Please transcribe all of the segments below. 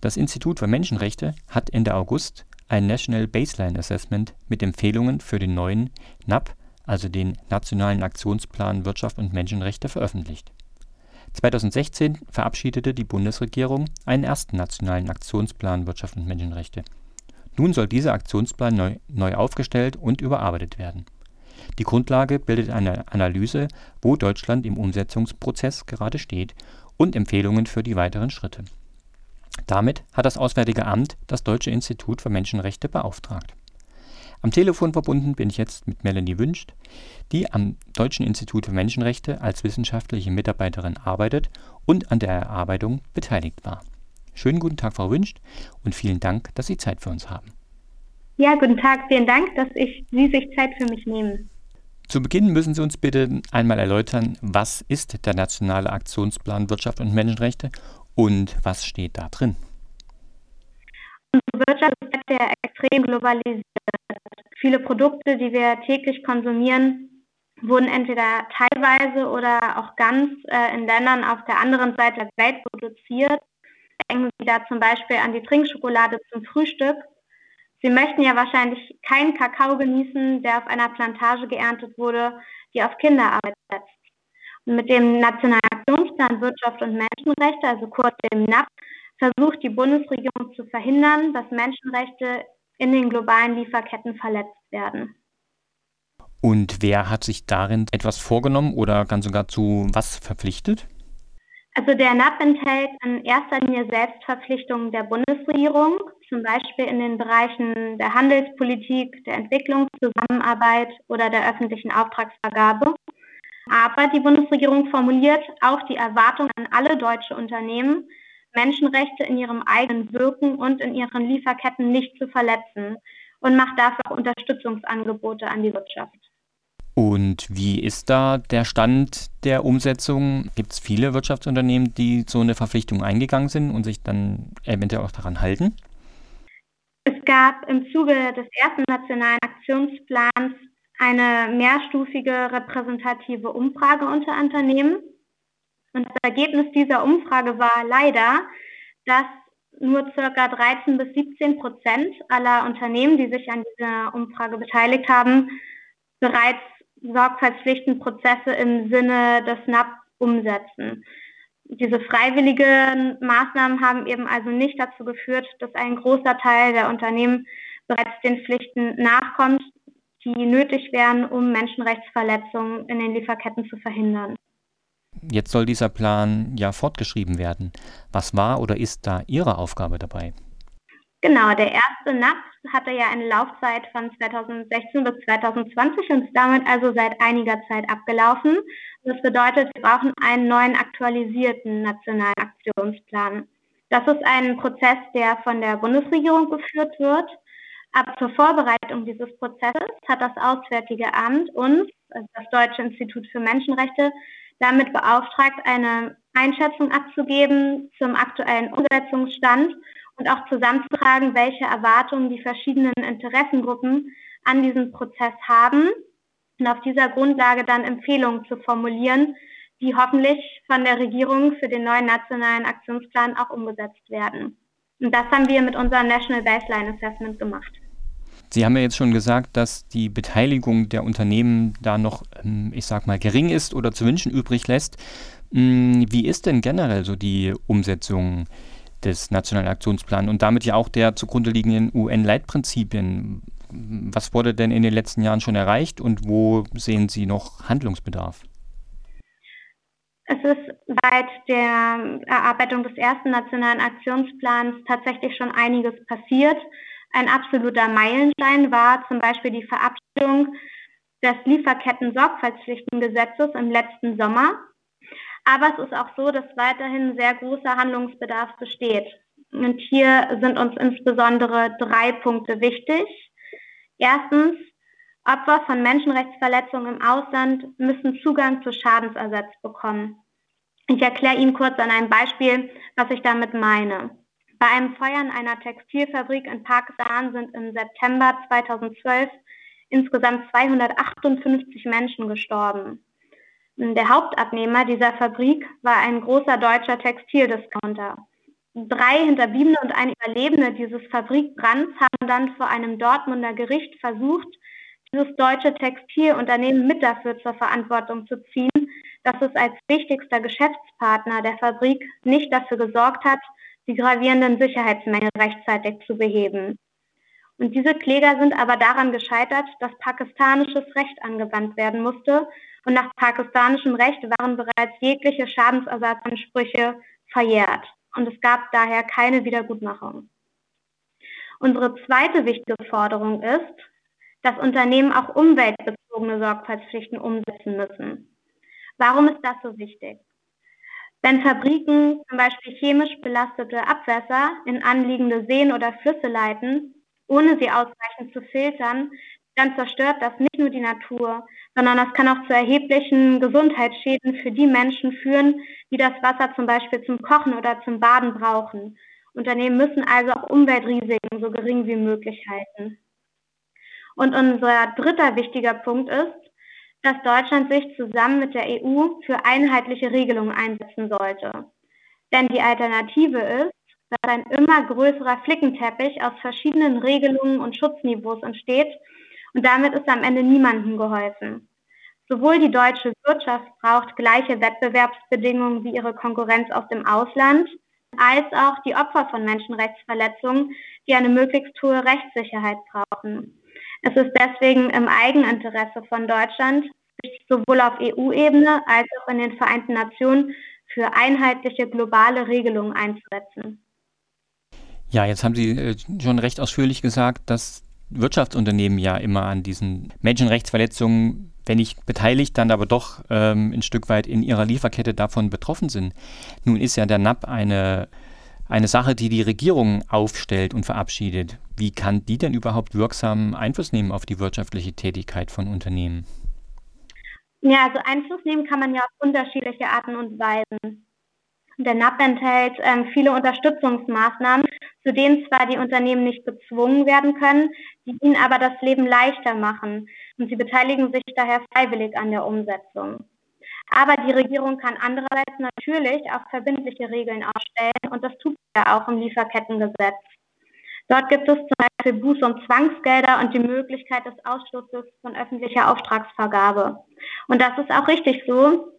Das Institut für Menschenrechte hat Ende August ein National Baseline Assessment mit Empfehlungen für den neuen NAP, also den Nationalen Aktionsplan Wirtschaft und Menschenrechte, veröffentlicht. 2016 verabschiedete die Bundesregierung einen ersten Nationalen Aktionsplan Wirtschaft und Menschenrechte. Nun soll dieser Aktionsplan neu, aufgestellt und überarbeitet werden. Die Grundlage bildet eine Analyse, wo Deutschland im Umsetzungsprozess gerade steht und Empfehlungen für die weiteren Schritte. Damit hat das Auswärtige Amt das Deutsche Institut für Menschenrechte beauftragt. Am Telefon verbunden bin ich jetzt mit Melanie Wünscht, die am Deutschen Institut für Menschenrechte als wissenschaftliche Mitarbeiterin arbeitet und an der Erarbeitung beteiligt war. Schönen guten Tag, Frau Wünscht, und vielen Dank, dass Sie Zeit für uns haben. Ja, guten Tag. Vielen Dank, dass ich, Sie sich Zeit für mich nehmen. Zu Beginn müssen Sie uns bitte einmal erläutern, was ist der Nationale Aktionsplan Wirtschaft und Menschenrechte und was steht da drin? Unsere Wirtschaft ist ja extrem globalisiert. Viele Produkte, die wir täglich konsumieren, wurden entweder teilweise oder auch ganz äh, in Ländern auf der anderen Seite der Welt produziert. Denken Sie da zum Beispiel an die Trinkschokolade zum Frühstück. Sie möchten ja wahrscheinlich keinen Kakao genießen, der auf einer Plantage geerntet wurde, die auf Kinderarbeit setzt. Mit dem Nationalen Aktionsplan Wirtschaft und Menschenrechte, also kurz dem NAP, versucht die Bundesregierung zu verhindern, dass Menschenrechte in den globalen Lieferketten verletzt werden. Und wer hat sich darin etwas vorgenommen oder ganz sogar zu was verpflichtet? Also der NAP enthält in erster Linie Selbstverpflichtungen der Bundesregierung, zum Beispiel in den Bereichen der Handelspolitik, der Entwicklungszusammenarbeit oder der öffentlichen Auftragsvergabe. Aber die Bundesregierung formuliert auch die Erwartung an alle deutsche Unternehmen, Menschenrechte in ihrem eigenen Wirken und in ihren Lieferketten nicht zu verletzen und macht dafür auch Unterstützungsangebote an die Wirtschaft. Und wie ist da der Stand der Umsetzung? Gibt es viele Wirtschaftsunternehmen, die so eine Verpflichtung eingegangen sind und sich dann eventuell auch daran halten? Es gab im Zuge des ersten nationalen Aktionsplans eine mehrstufige repräsentative Umfrage unter Unternehmen. Und das Ergebnis dieser Umfrage war leider, dass nur ca. 13 bis 17 Prozent aller Unternehmen, die sich an dieser Umfrage beteiligt haben, bereits Sorgfaltspflichtenprozesse im Sinne des NAP umsetzen. Diese freiwilligen Maßnahmen haben eben also nicht dazu geführt, dass ein großer Teil der Unternehmen bereits den Pflichten nachkommt, die nötig wären, um Menschenrechtsverletzungen in den Lieferketten zu verhindern. Jetzt soll dieser Plan ja fortgeschrieben werden. Was war oder ist da Ihre Aufgabe dabei? Genau, der erste NAP hatte ja eine Laufzeit von 2016 bis 2020 und ist damit also seit einiger Zeit abgelaufen. Das bedeutet, wir brauchen einen neuen aktualisierten nationalen Aktionsplan. Das ist ein Prozess, der von der Bundesregierung geführt wird. Aber zur Vorbereitung dieses Prozesses hat das Auswärtige Amt uns, also das Deutsche Institut für Menschenrechte, damit beauftragt, eine Einschätzung abzugeben zum aktuellen Umsetzungsstand und auch zusammenzutragen, welche Erwartungen die verschiedenen Interessengruppen an diesen Prozess haben und auf dieser Grundlage dann Empfehlungen zu formulieren, die hoffentlich von der Regierung für den neuen nationalen Aktionsplan auch umgesetzt werden. Und das haben wir mit unserem National Baseline Assessment gemacht. Sie haben ja jetzt schon gesagt, dass die Beteiligung der Unternehmen da noch, ähm, ich sag mal, gering ist oder zu wünschen übrig lässt. Hm, wie ist denn generell so die Umsetzung des Nationalen Aktionsplans und damit ja auch der zugrunde liegenden UN-Leitprinzipien. Was wurde denn in den letzten Jahren schon erreicht und wo sehen Sie noch Handlungsbedarf? Es ist seit der Erarbeitung des ersten Nationalen Aktionsplans tatsächlich schon einiges passiert. Ein absoluter Meilenstein war zum Beispiel die Verabschiedung des Lieferketten-Sorgfaltspflichtengesetzes im letzten Sommer. Aber es ist auch so, dass weiterhin sehr großer Handlungsbedarf besteht. Und hier sind uns insbesondere drei Punkte wichtig. Erstens, Opfer von Menschenrechtsverletzungen im Ausland müssen Zugang zu Schadensersatz bekommen. Ich erkläre Ihnen kurz an einem Beispiel, was ich damit meine. Bei einem Feuer in einer Textilfabrik in Pakistan sind im September 2012 insgesamt 258 Menschen gestorben. Der Hauptabnehmer dieser Fabrik war ein großer deutscher Textildiscounter. Drei Hinterbliebene und ein Überlebende dieses Fabrikbrands haben dann vor einem Dortmunder Gericht versucht, dieses deutsche Textilunternehmen mit dafür zur Verantwortung zu ziehen, dass es als wichtigster Geschäftspartner der Fabrik nicht dafür gesorgt hat, die gravierenden Sicherheitsmängel rechtzeitig zu beheben. Und diese Kläger sind aber daran gescheitert, dass pakistanisches Recht angewandt werden musste und nach pakistanischem Recht waren bereits jegliche Schadensersatzansprüche verjährt und es gab daher keine Wiedergutmachung. Unsere zweite wichtige Forderung ist, dass Unternehmen auch umweltbezogene Sorgfaltspflichten umsetzen müssen. Warum ist das so wichtig? Wenn Fabriken zum Beispiel chemisch belastete Abwässer in anliegende Seen oder Flüsse leiten, ohne sie ausreichend zu filtern, dann zerstört das nicht nur die Natur, sondern das kann auch zu erheblichen Gesundheitsschäden für die Menschen führen, die das Wasser zum Beispiel zum Kochen oder zum Baden brauchen. Unternehmen müssen also auch Umweltrisiken so gering wie möglich halten. Und unser dritter wichtiger Punkt ist, dass Deutschland sich zusammen mit der EU für einheitliche Regelungen einsetzen sollte. Denn die Alternative ist, dass ein immer größerer Flickenteppich aus verschiedenen Regelungen und Schutzniveaus entsteht und damit ist am Ende niemandem geholfen. Sowohl die deutsche Wirtschaft braucht gleiche Wettbewerbsbedingungen wie ihre Konkurrenz aus dem Ausland, als auch die Opfer von Menschenrechtsverletzungen, die eine möglichst hohe Rechtssicherheit brauchen. Es ist deswegen im Eigeninteresse von Deutschland, sich sowohl auf EU-Ebene als auch in den Vereinten Nationen für einheitliche globale Regelungen einzusetzen. Ja, jetzt haben Sie äh, schon recht ausführlich gesagt, dass Wirtschaftsunternehmen ja immer an diesen Menschenrechtsverletzungen, wenn nicht beteiligt, dann aber doch ähm, ein Stück weit in ihrer Lieferkette davon betroffen sind. Nun ist ja der NAP eine, eine Sache, die die Regierung aufstellt und verabschiedet. Wie kann die denn überhaupt wirksam Einfluss nehmen auf die wirtschaftliche Tätigkeit von Unternehmen? Ja, also Einfluss nehmen kann man ja auf unterschiedliche Arten und Weisen. Der NAP enthält ähm, viele Unterstützungsmaßnahmen, zu denen zwar die Unternehmen nicht gezwungen werden können, die ihnen aber das Leben leichter machen. Und sie beteiligen sich daher freiwillig an der Umsetzung. Aber die Regierung kann andererseits natürlich auch verbindliche Regeln aufstellen und das tut sie ja auch im Lieferkettengesetz. Dort gibt es zum Beispiel Buß- und Zwangsgelder und die Möglichkeit des Ausschlusses von öffentlicher Auftragsvergabe. Und das ist auch richtig so,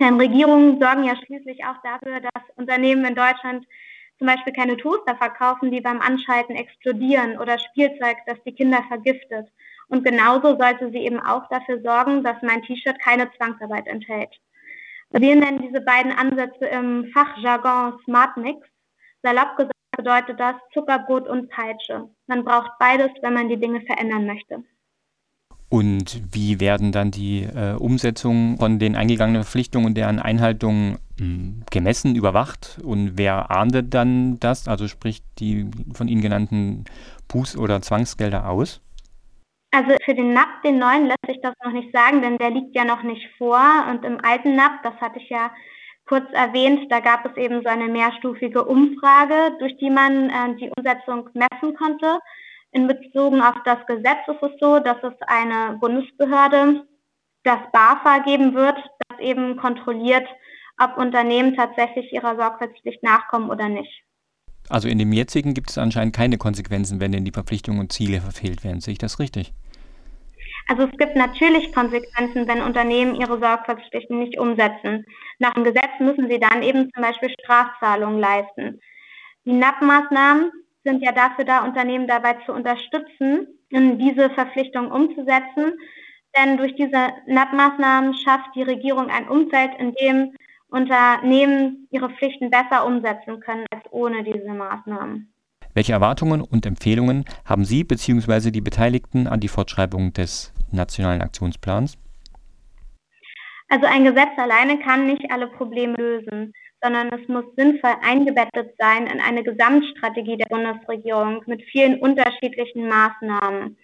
denn Regierungen sorgen ja schließlich auch dafür, dass Unternehmen in Deutschland zum Beispiel keine Toaster verkaufen, die beim Anschalten explodieren oder Spielzeug, das die Kinder vergiftet. Und genauso sollte sie eben auch dafür sorgen, dass mein T-Shirt keine Zwangsarbeit enthält. Wir nennen diese beiden Ansätze im Fachjargon Smart Mix. Salopp gesagt bedeutet das Zuckerbrot und Peitsche. Man braucht beides, wenn man die Dinge verändern möchte. Und wie werden dann die äh, Umsetzungen von den eingegangenen Verpflichtungen und deren Einhaltung mh, hm, gemessen, überwacht? Und wer ahndet dann das? Also spricht die von Ihnen genannten Buß- oder Zwangsgelder aus? Also für den NAP, den neuen, lässt sich das noch nicht sagen, denn der liegt ja noch nicht vor. Und im alten NAP, das hatte ich ja kurz erwähnt, da gab es eben so eine mehrstufige Umfrage, durch die man äh, die Umsetzung messen konnte. In Bezug auf das Gesetz ist es so, dass es eine Bundesbehörde, das BAFA geben wird, das eben kontrolliert, ob Unternehmen tatsächlich ihrer Sorgfaltspflicht nachkommen oder nicht. Also in dem jetzigen gibt es anscheinend keine Konsequenzen, wenn denn die Verpflichtungen und Ziele verfehlt werden. Sehe ich das richtig? Also es gibt natürlich Konsequenzen, wenn Unternehmen ihre Sorgfaltspflichten nicht umsetzen. Nach dem Gesetz müssen sie dann eben zum Beispiel Strafzahlungen leisten. Die NAP-Maßnahmen sind ja dafür da, Unternehmen dabei zu unterstützen, diese Verpflichtung umzusetzen. Denn durch diese NAP-Maßnahmen schafft die Regierung ein Umfeld, in dem Unternehmen ihre Pflichten besser umsetzen können als ohne diese Maßnahmen. Welche Erwartungen und Empfehlungen haben Sie bzw. die Beteiligten an die Fortschreibung des Nationalen Aktionsplans? Also ein Gesetz alleine kann nicht alle Probleme lösen sondern es muss sinnvoll eingebettet sein in eine Gesamtstrategie der Bundesregierung mit vielen unterschiedlichen Maßnahmen.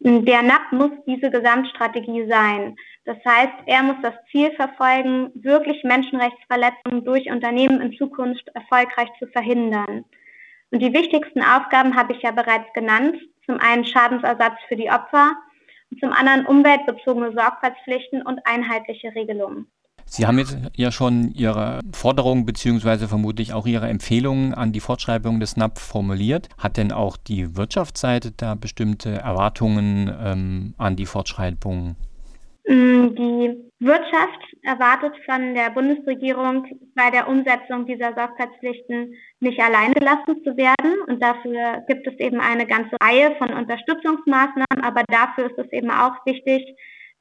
Der NAP muss diese Gesamtstrategie sein. Das heißt, er muss das Ziel verfolgen, wirklich Menschenrechtsverletzungen durch Unternehmen in Zukunft erfolgreich zu verhindern. Und die wichtigsten Aufgaben habe ich ja bereits genannt. Zum einen Schadensersatz für die Opfer und zum anderen umweltbezogene Sorgfaltspflichten und einheitliche Regelungen. Sie haben jetzt ja schon Ihre Forderungen bzw. vermutlich auch Ihre Empfehlungen an die Fortschreibung des NAP formuliert. Hat denn auch die Wirtschaftsseite da bestimmte Erwartungen ähm, an die Fortschreibung? Mm, die Wirtschaft erwartet von der Bundesregierung bei der Umsetzung dieser Sorgfaltspflichten nicht allein gelassen zu werden. Und dafür gibt es eben eine ganze Reihe von Unterstützungsmaßnahmen. Aber dafür ist es eben auch wichtig,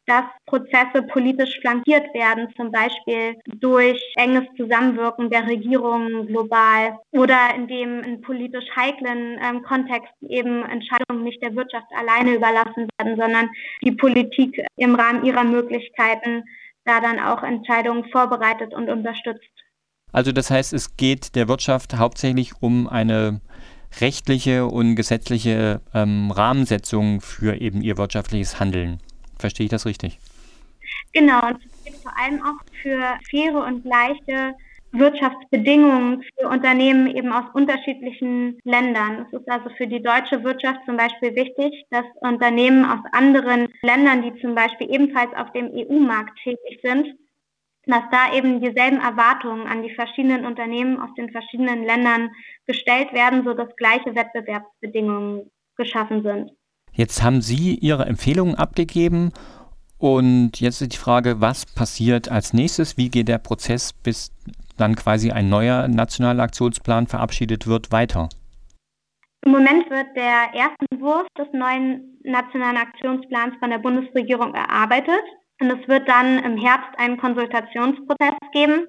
dass Prozesse politisch flankiert werden, zum Beispiel durch enges Zusammenwirken der Regierungen global oder indem in politisch heiklen ähm, Kontexten eben Entscheidungen nicht der Wirtschaft alleine überlassen werden, sondern die Politik im Rahmen ihrer Möglichkeiten da dann auch Entscheidungen vorbereitet und unterstützt. Also das heißt, es geht der Wirtschaft hauptsächlich um eine rechtliche und gesetzliche ähm, Rahmensetzung für eben ihr wirtschaftliches Handeln. Verstehe ich das richtig? Genau, und es geht vor allem auch für faire und gleiche Wirtschaftsbedingungen für Unternehmen eben aus unterschiedlichen Ländern. Es ist also für die deutsche Wirtschaft zum Beispiel wichtig, dass Unternehmen aus anderen Ländern, die zum Beispiel ebenfalls auf dem EU-Markt tätig sind, dass da eben dieselben Erwartungen an die verschiedenen Unternehmen aus den verschiedenen Ländern gestellt werden, sodass gleiche Wettbewerbsbedingungen geschaffen sind. Jetzt haben Sie Ihre Empfehlungen abgegeben und jetzt ist die Frage, was passiert als nächstes? Wie geht der Prozess, bis dann quasi ein neuer nationaler Aktionsplan verabschiedet wird, weiter? Im Moment wird der erste Entwurf des neuen nationalen Aktionsplans von der Bundesregierung erarbeitet. Und es wird dann im Herbst einen Konsultationsprozess geben,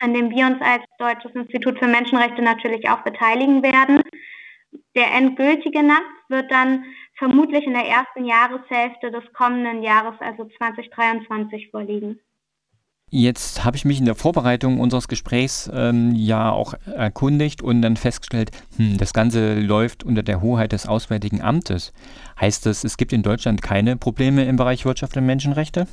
an dem wir uns als Deutsches Institut für Menschenrechte natürlich auch beteiligen werden. Der endgültige NAP wird dann vermutlich in der ersten Jahreshälfte des kommenden Jahres, also 2023, vorliegen. Jetzt habe ich mich in der Vorbereitung unseres Gesprächs ähm, ja auch erkundigt und dann festgestellt, hm, das Ganze läuft unter der Hoheit des Auswärtigen Amtes. Heißt das, es gibt in Deutschland keine Probleme im Bereich Wirtschaft und Menschenrechte?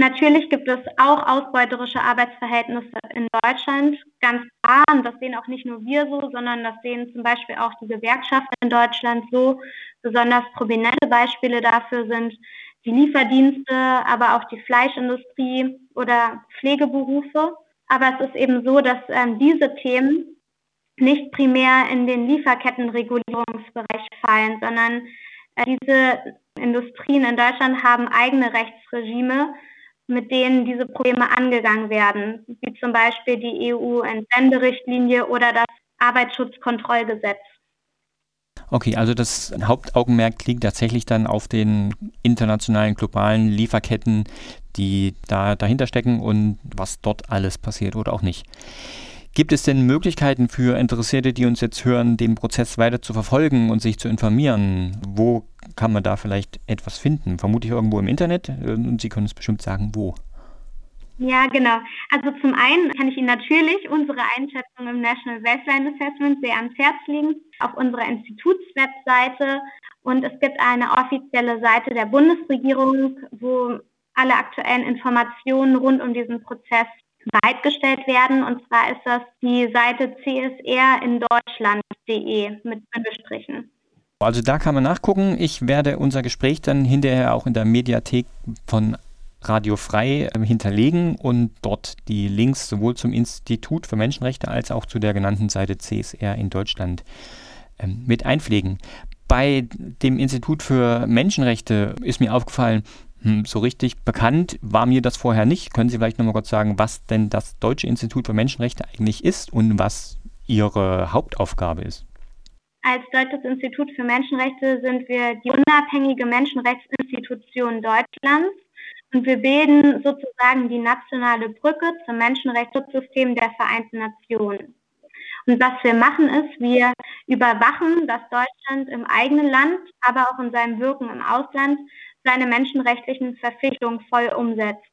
Natürlich gibt es auch ausbeuterische Arbeitsverhältnisse in Deutschland, ganz klar. Und das sehen auch nicht nur wir so, sondern das sehen zum Beispiel auch die Gewerkschaften in Deutschland so. Besonders prominente Beispiele dafür sind die Lieferdienste, aber auch die Fleischindustrie oder Pflegeberufe. Aber es ist eben so, dass ähm, diese Themen nicht primär in den Lieferkettenregulierungsbereich fallen, sondern äh, diese Industrien in Deutschland haben eigene Rechtsregime, mit denen diese Probleme angegangen werden, wie zum Beispiel die EU-Entsenderichtlinie oder das Arbeitsschutzkontrollgesetz. Okay, also das Hauptaugenmerk liegt tatsächlich dann auf den internationalen globalen Lieferketten, die da dahinter stecken und was dort alles passiert oder auch nicht. Gibt es denn Möglichkeiten für Interessierte, die uns jetzt hören, den Prozess weiter zu verfolgen und sich zu informieren? Wo kann man da vielleicht etwas finden? Vermutlich irgendwo im Internet äh, und Sie können es bestimmt sagen, wo. Ja, genau. Also zum einen kann ich Ihnen natürlich unsere Einschätzung im National Baseline Assessment sehr ans Herz legen, auf unserer Institutswebseite. Und es gibt eine offizielle Seite der Bundesregierung, wo alle aktuellen Informationen rund um diesen Prozess bereitgestellt werden. Und zwar ist das die Seite csr in Deutschland.de mit Bindestrichen. Also da kann man nachgucken. Ich werde unser Gespräch dann hinterher auch in der Mediathek von Radio Frei ähm, hinterlegen und dort die Links sowohl zum Institut für Menschenrechte als auch zu der genannten Seite CSR in Deutschland ähm, mit einpflegen. Bei dem Institut für Menschenrechte ist mir aufgefallen, hm, so richtig bekannt war mir das vorher nicht. Können Sie vielleicht nochmal kurz sagen, was denn das Deutsche Institut für Menschenrechte eigentlich ist und was Ihre Hauptaufgabe ist? Als Deutsches Institut für Menschenrechte sind wir die unabhängige Menschenrechtsinstitution Deutschlands und wir bilden sozusagen die nationale Brücke zum Menschenrechtsschutzsystem der Vereinten Nationen. Und was wir machen ist, wir überwachen, dass Deutschland im eigenen Land, aber auch in seinem Wirken im Ausland seine menschenrechtlichen Verpflichtungen voll umsetzt.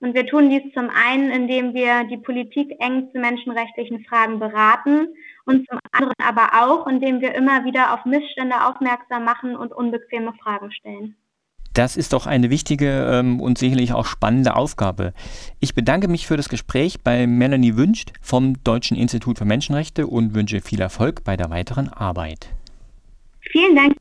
Und wir tun dies zum einen, indem wir die Politik eng zu menschenrechtlichen Fragen beraten und zum anderen aber auch, indem wir immer wieder auf Missstände aufmerksam machen und unbequeme Fragen stellen. Das ist doch eine wichtige ähm, und sicherlich auch spannende Aufgabe. Ich bedanke mich für das Gespräch bei Melanie Wünscht vom Deutschen Institut für Menschenrechte und wünsche viel Erfolg bei der weiteren Arbeit. Vielen Dank.